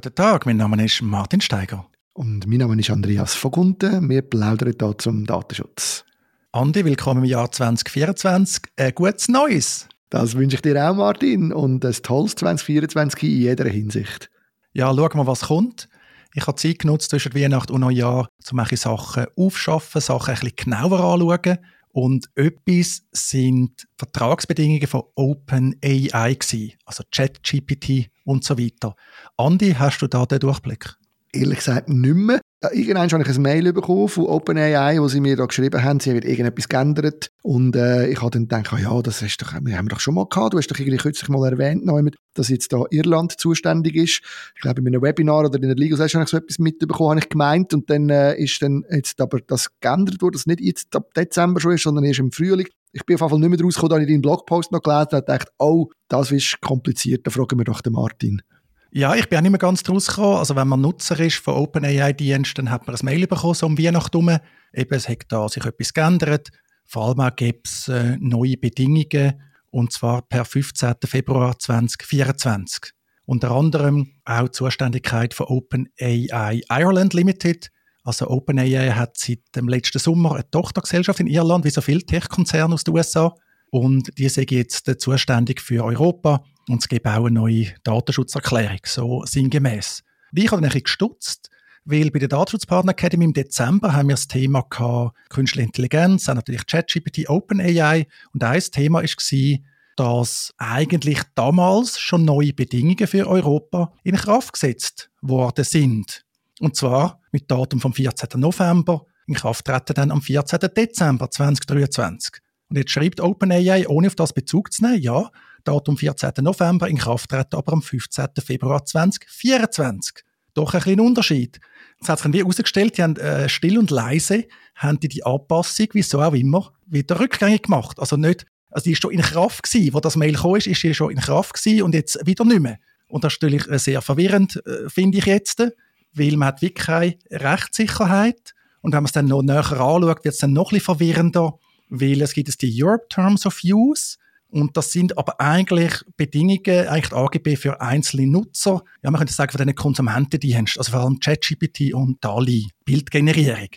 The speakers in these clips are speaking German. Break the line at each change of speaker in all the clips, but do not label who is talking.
Guten Tag, mein Name ist Martin Steiger.
Und mein Name ist Andreas Vogunten. Wir plaudern hier zum Datenschutz.
Andi, willkommen im Jahr 2024. Ein gutes Neues.
Das wünsche ich dir auch, Martin. Und ein tolles 2024 in jeder Hinsicht.
Ja, schauen wir, was kommt. Ich habe Zeit genutzt zwischen Weihnachten und Neujahr, um manche Sachen aufschaffen, Sachen ein bisschen genauer anzuschauen. Und etwas sind Vertragsbedingungen von OpenAI gewesen, also ChatGPT und so weiter. Andi, hast du da den Durchblick?
Ehrlich gesagt nicht mehr. Irgendwann habe ich ein Mail bekommen von OpenAI, wo sie mir da geschrieben haben, sie haben irgendetwas geändert. Und äh, ich habe dann gedacht, ah ja, das ist doch, wir haben doch schon mal gehabt. Du hast doch irgendwie kürzlich mal erwähnt, dass jetzt da Irland zuständig ist. Ich glaube, in einem Webinar oder in der Legal Session habe ich so etwas mitbekommen, habe ich gemeint. Und dann äh, ist dann jetzt aber das geändert worden, dass nicht jetzt ab Dezember schon ist, sondern erst im Frühling. Ich bin auf jeden Fall nicht mehr rausgekommen, da ich deinen Blogpost noch gelesen habe und dachte, oh, das ist kompliziert, da fragen wir doch den Martin.
Ja, ich bin auch nicht mehr ganz draus gekommen. Also wenn man Nutzer ist von OpenAI-Diensten, dann hat man ein Mail bekommen, so um Weihnachten herum. Eben, es hat da sich etwas geändert. Vor allem auch gibt es äh, neue Bedingungen, und zwar per 15. Februar 2024. Unter anderem auch die Zuständigkeit von OpenAI Ireland Limited. Also OpenAI hat seit dem letzten Sommer eine Tochtergesellschaft in Irland, wie so viele Tech-Konzerne aus den USA. Und die sind jetzt zuständig für Europa und es gibt auch eine neue Datenschutzerklärung, so sinngemäß. Ich habe ein gestutzt, weil bei der Datenschutzpartner Academy im Dezember haben wir das Thema gehabt, Künstliche Intelligenz, auch natürlich ChatGPT, OpenAI und ein Thema war, dass eigentlich damals schon neue Bedingungen für Europa in Kraft gesetzt worden sind. Und zwar mit Datum vom 14. November, in Kraft treten dann am 14. Dezember 2023. Und jetzt schreibt OpenAI, ohne auf das Bezug zu nehmen, ja, Datum 14. November, in Kraft treten aber am 15. Februar 2024. Doch ein kleiner Unterschied. Es hat sich wie herausgestellt, die haben äh, still und leise haben die, die Anpassung, wieso auch immer, wieder rückgängig gemacht. Also nicht, also die ist schon in Kraft gewesen, wo das Mail kam, ist, ist sie schon in Kraft gewesen und jetzt wieder nicht mehr. Und das ist natürlich äh, sehr verwirrend, äh, finde ich jetzt, weil man hat wirklich keine Rechtssicherheit. Und wenn man es dann noch näher anschaut, wird es dann noch ein bisschen verwirrender weil es gibt es die Europe Terms of Use und das sind aber eigentlich Bedingungen, eigentlich AGB für einzelne Nutzer. Ja, man könnte sagen, von diesen Konsumentendiensten, also vor allem ChatGPT und DALI, Bildgenerierung.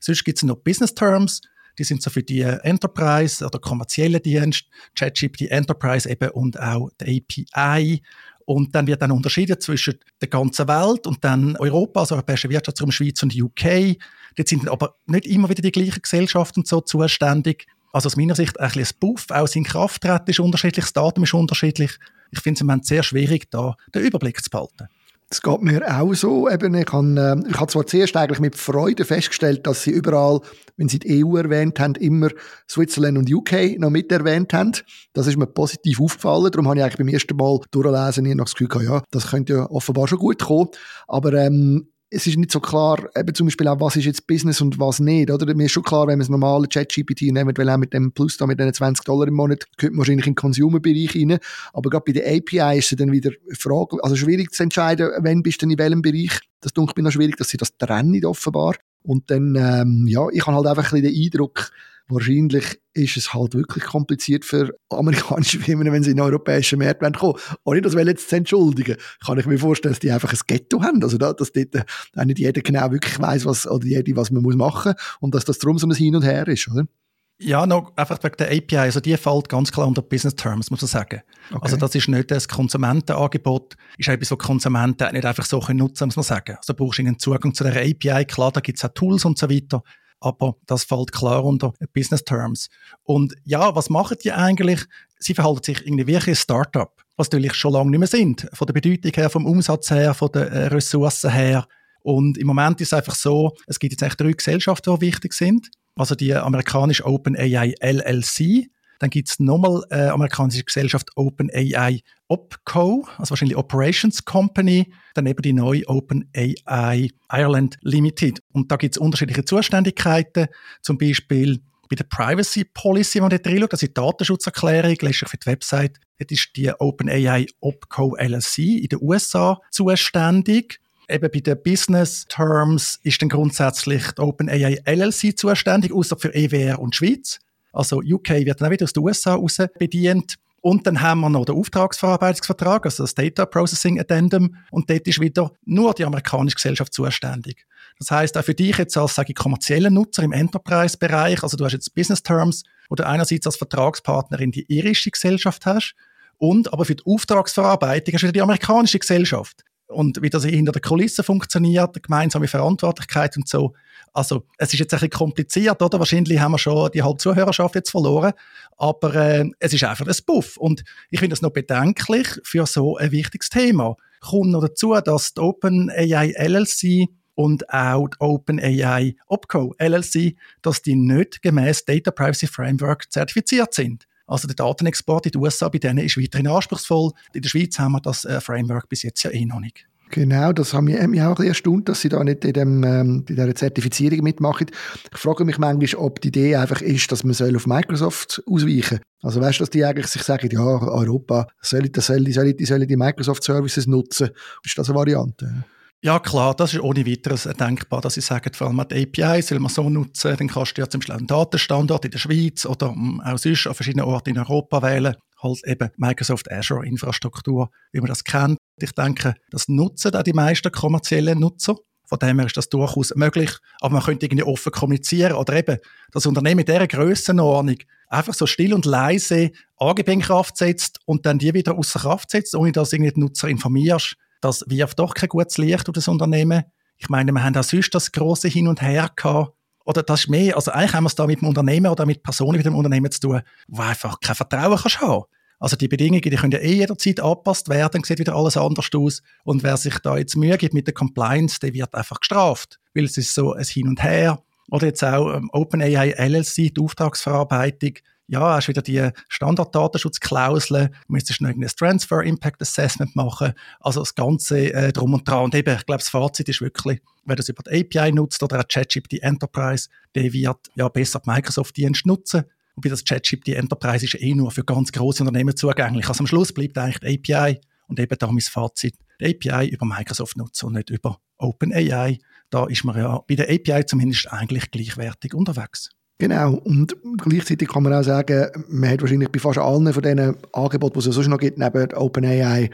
Sonst gibt es noch Business Terms, die sind so für die Enterprise oder kommerzielle Dienste, ChatGPT Enterprise eben und auch die API. Und dann wird dann unterschieden zwischen der ganzen Welt und dann Europa, also Europäische Wirtschaftsraum, Schweiz und UK. Dort sind aber nicht immer wieder die gleichen Gesellschaften so zuständig. Also aus meiner Sicht ein, ein Buff, auch sein Krafttreten ist unterschiedlich, das Datum ist unterschiedlich. Ich finde es im Moment sehr schwierig, da den Überblick zu behalten.
Das geht mir auch so. Eben, ich habe äh, ich hab zwar zuerst eigentlich mit Freude festgestellt, dass sie überall, wenn sie die EU erwähnt haben, immer Switzerland und UK noch mit erwähnt haben. Das ist mir positiv aufgefallen. Darum habe ich eigentlich beim ersten Mal durchlesen noch das Gefühl gehabt, ja, das könnte ja offenbar schon gut kommen. Aber ähm, es ist nicht so klar, eben zum Beispiel auch, was ist jetzt Business und was nicht, oder? Mir ist schon klar, wenn man das normale ChatGPT nimmt, weil auch mit dem Plus da, mit den 20 Dollar im Monat, könnte man wahrscheinlich in den Consumer-Bereich rein. Aber gerade bei der API ist es dann wieder Frage, also schwierig zu entscheiden, wenn bist du in welchem Bereich. Das denke ich noch schwierig, dass sie das trennen offenbar. Und dann, ähm, ja, ich habe halt einfach ein bisschen den Eindruck, wahrscheinlich ist es halt wirklich kompliziert für amerikanische Firmen, wenn sie in den europäischen Markt kommen Ohne das jetzt zu entschuldigen, kann ich mir vorstellen, dass die einfach ein Ghetto haben. Also, da, dass dort äh, nicht jeder genau wirklich weiß, was, oder jede, was man muss machen muss und dass das darum so ein Hin und Her ist, oder?
Ja, noch einfach wegen der API. Also die fällt ganz klar unter Business Terms, muss man sagen. Okay. Also das ist nicht das Konsumentenangebot, ist etwas, was Konsumenten nicht einfach so nutzen können, muss man sagen. Also brauchst du einen Zugang zu der API, klar, da gibt es auch Tools und so weiter aber das fällt klar unter Business Terms. Und ja, was machen die eigentlich? Sie verhalten sich irgendwie wie ein Startup, was natürlich schon lange nicht mehr sind, von der Bedeutung her, vom Umsatz her, von den äh, Ressourcen her. Und im Moment ist es einfach so, es gibt jetzt eigentlich drei Gesellschaften, die wichtig sind. Also die amerikanische OpenAI LLC, dann gibt es nochmal äh, amerikanische Gesellschaft OpenAI OPCO, also wahrscheinlich Operations Company, dann eben die neue OpenAI Ireland Limited. Und da gibt es unterschiedliche Zuständigkeiten, zum Beispiel bei der Privacy Policy, wenn man dort reinschaut, also die Datenschutzerklärung, lässt sich für die Website, dort ist die OpenAI OPCO LLC in den USA zuständig. Eben bei den Business Terms ist dann grundsätzlich die OpenAI LLC zuständig, außer für EWR und Schweiz. Also UK wird dann auch wieder aus den USA raus bedient. Und dann haben wir noch den Auftragsverarbeitungsvertrag, also das Data Processing Addendum. Und dort ist wieder nur die amerikanische Gesellschaft zuständig. Das heißt auch für dich jetzt als, sage ich, kommerziellen Nutzer im Enterprise-Bereich, also du hast jetzt Business Terms, wo du einerseits als Vertragspartnerin die irische Gesellschaft hast und aber für die Auftragsverarbeitung hast du wieder die amerikanische Gesellschaft und wie das hinter der Kulisse funktioniert, gemeinsame Verantwortlichkeit und so. Also es ist jetzt ein bisschen kompliziert, oder? Wahrscheinlich haben wir schon die halbe Zuhörerschaft jetzt verloren, aber äh, es ist einfach ein Buff. Und ich finde es noch bedenklich für so ein wichtiges Thema. Kommt noch dazu, dass die OpenAI LLC und auch die OpenAI OPCO LLC, dass die nicht gemäß Data Privacy Framework zertifiziert sind. Also der Datenexport in die USA bei denen ist weiterhin anspruchsvoll. In der Schweiz haben wir das äh, Framework bis jetzt ja eh noch nicht.
Genau, das hat mich, mich auch ein bisschen erstaunt, dass sie da nicht in, dem, ähm, in dieser Zertifizierung mitmachen. Ich frage mich manchmal, ob die Idee einfach ist, dass man soll auf Microsoft ausweichen soll. Also weißt du, dass die eigentlich sich sagen, ja, Europa, soll, das soll, soll, die, die Microsoft-Services nutzen? Ist das eine Variante?
Ja, klar, das ist ohne weiteres denkbar, dass ich sage, vor allem die API soll man so nutzen, dann kannst du ja zum Beispiel einen Datenstandort in der Schweiz oder hm, auch sonst an verschiedenen Orten in Europa wählen, halt eben Microsoft Azure Infrastruktur, wie man das kennt. Ich denke, das nutzen auch die meisten kommerziellen Nutzer. Von dem her ist das durchaus möglich. Aber man könnte irgendwie offen kommunizieren oder eben das Unternehmen in dieser Grössenordnung einfach so still und leise Angebote in Kraft setzt und dann die wieder außer Kraft setzt, ohne dass irgendwie die Nutzer informierst das wirft doch kein gutes Licht auf das Unternehmen. Ich meine, wir haben auch sonst das große Hin und Her gehabt. Oder das ist mehr, also eigentlich haben wir es da mit dem Unternehmen oder mit Personen mit dem Unternehmen zu tun, wo einfach kein Vertrauen kannst haben. Also die Bedingungen, die können ja eh jederzeit angepasst werden, sieht wieder alles anders aus. Und wer sich da jetzt Mühe gibt mit der Compliance, der wird einfach gestraft. Weil es ist so ein Hin und Her. Oder jetzt auch ähm, OpenAI LLC, die Auftragsverarbeitung ja, hast wieder die Standarddatenschutzklauseln, müsstest noch irgendein Transfer Impact Assessment machen, also das Ganze äh, drum und dran. Und eben, ich glaube, das Fazit ist wirklich, wer das über die API nutzt oder auch ChatGPT Enterprise, der wird ja besser die Microsoft-Dienst nutzen. Und bei das ChatGPT Enterprise ist eh nur für ganz große Unternehmen zugänglich. Also am Schluss bleibt eigentlich die API und eben da mein Fazit, die API über Microsoft nutzen und nicht über OpenAI. Da ist man ja bei der API zumindest eigentlich gleichwertig unterwegs.
Genau, und gleichzeitig kann man auch sagen, man hat wahrscheinlich bei fast allen von diesen Angeboten, die es sonst noch gibt, neben OpenAI,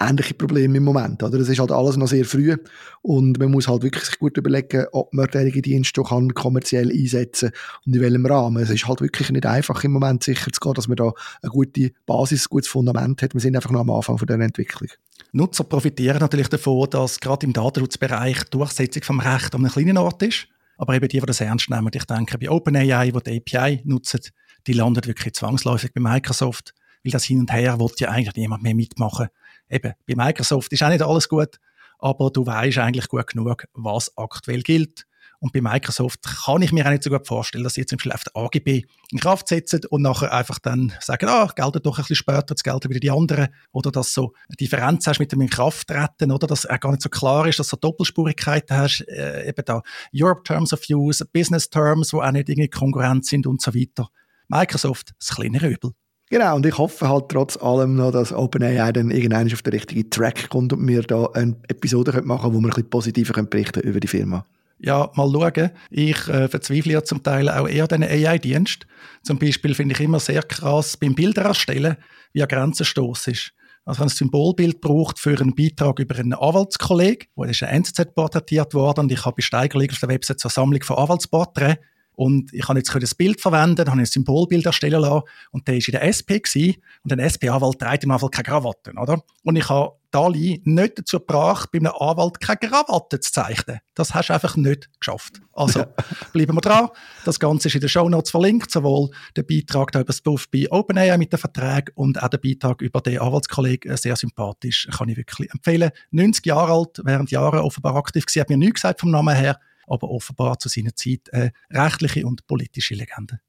ähnliche Probleme im Moment. Oder? Das ist halt alles noch sehr früh und man muss halt wirklich sich gut überlegen, ob man derige Dienste kann kommerziell einsetzen und in welchem Rahmen. Es ist halt wirklich nicht einfach im Moment sicher zu gehen, dass man da eine gute Basis, ein gutes Fundament hat. Wir sind einfach noch am Anfang von dieser Entwicklung.
Nutzer profitieren natürlich davon, dass gerade im Datenschutzbereich die Durchsetzung vom Recht an einem kleinen Ort ist. Aber eben die, die das ernst nehmen, ich denke, bei OpenAI, die die API nutzen, die landen wirklich zwangsläufig bei Microsoft, weil das Hin und Her wird ja eigentlich niemand mehr mitmachen. Eben, bei Microsoft ist auch nicht alles gut, aber du weißt eigentlich gut genug, was aktuell gilt. Und bei Microsoft kann ich mir auch nicht so gut vorstellen, dass sie jetzt im auf AGB in Kraft setzen und nachher einfach dann sagen, ah, gelten doch ein bisschen später, jetzt gelten wieder die anderen. Oder dass so eine Differenz hast mit dem Inkrafttreten, oder dass er gar nicht so klar ist, dass du Doppelspurigkeiten hast, äh, eben da Europe Terms of Use, Business Terms, wo auch nicht irgendwie Konkurrenz sind und so weiter. Microsoft, das kleinere Übel.
Genau, und ich hoffe halt trotz allem noch, dass OpenAI dann irgendwann auf den richtigen Track kommt und wir da eine Episode machen können, wo wir ein bisschen positiver berichten über die Firma
ja, mal schauen. Ich äh, verzweifle ja zum Teil auch eher den AI-Dienst. Zum Beispiel finde ich immer sehr krass beim Bilder erstellen, wie ein Grenzenstoß ist. Also ein Symbolbild braucht für einen Beitrag über einen Anwaltskollegen, wo ist ein NZZ porträtiert worden und ich habe bei Steigerling auf der Website zur Sammlung von Anwaltsporträts und ich habe jetzt das Bild verwenden, habe ein Symbolbild erstellen lassen und der war in der SP gewesen, und ein SP-Anwalt trägt im Anfall keine Krawatte, oder? Und ich habe Dali nicht dazu gebracht, bei einem Anwalt keine Krawatte zu zeichnen. Das hast du einfach nicht geschafft. Also bleiben wir dran. Das Ganze ist in den Show Notes verlinkt, sowohl der Beitrag über das Buff bei OpenAI mit den Verträgen und auch der Beitrag über den Anwaltskollegen, sehr sympathisch, kann ich wirklich empfehlen. 90 Jahre alt, während Jahren offenbar aktiv gewesen, hat mir nichts gesagt vom Namen her aber offenbar zu seiner Zeit eine rechtliche und politische Legende.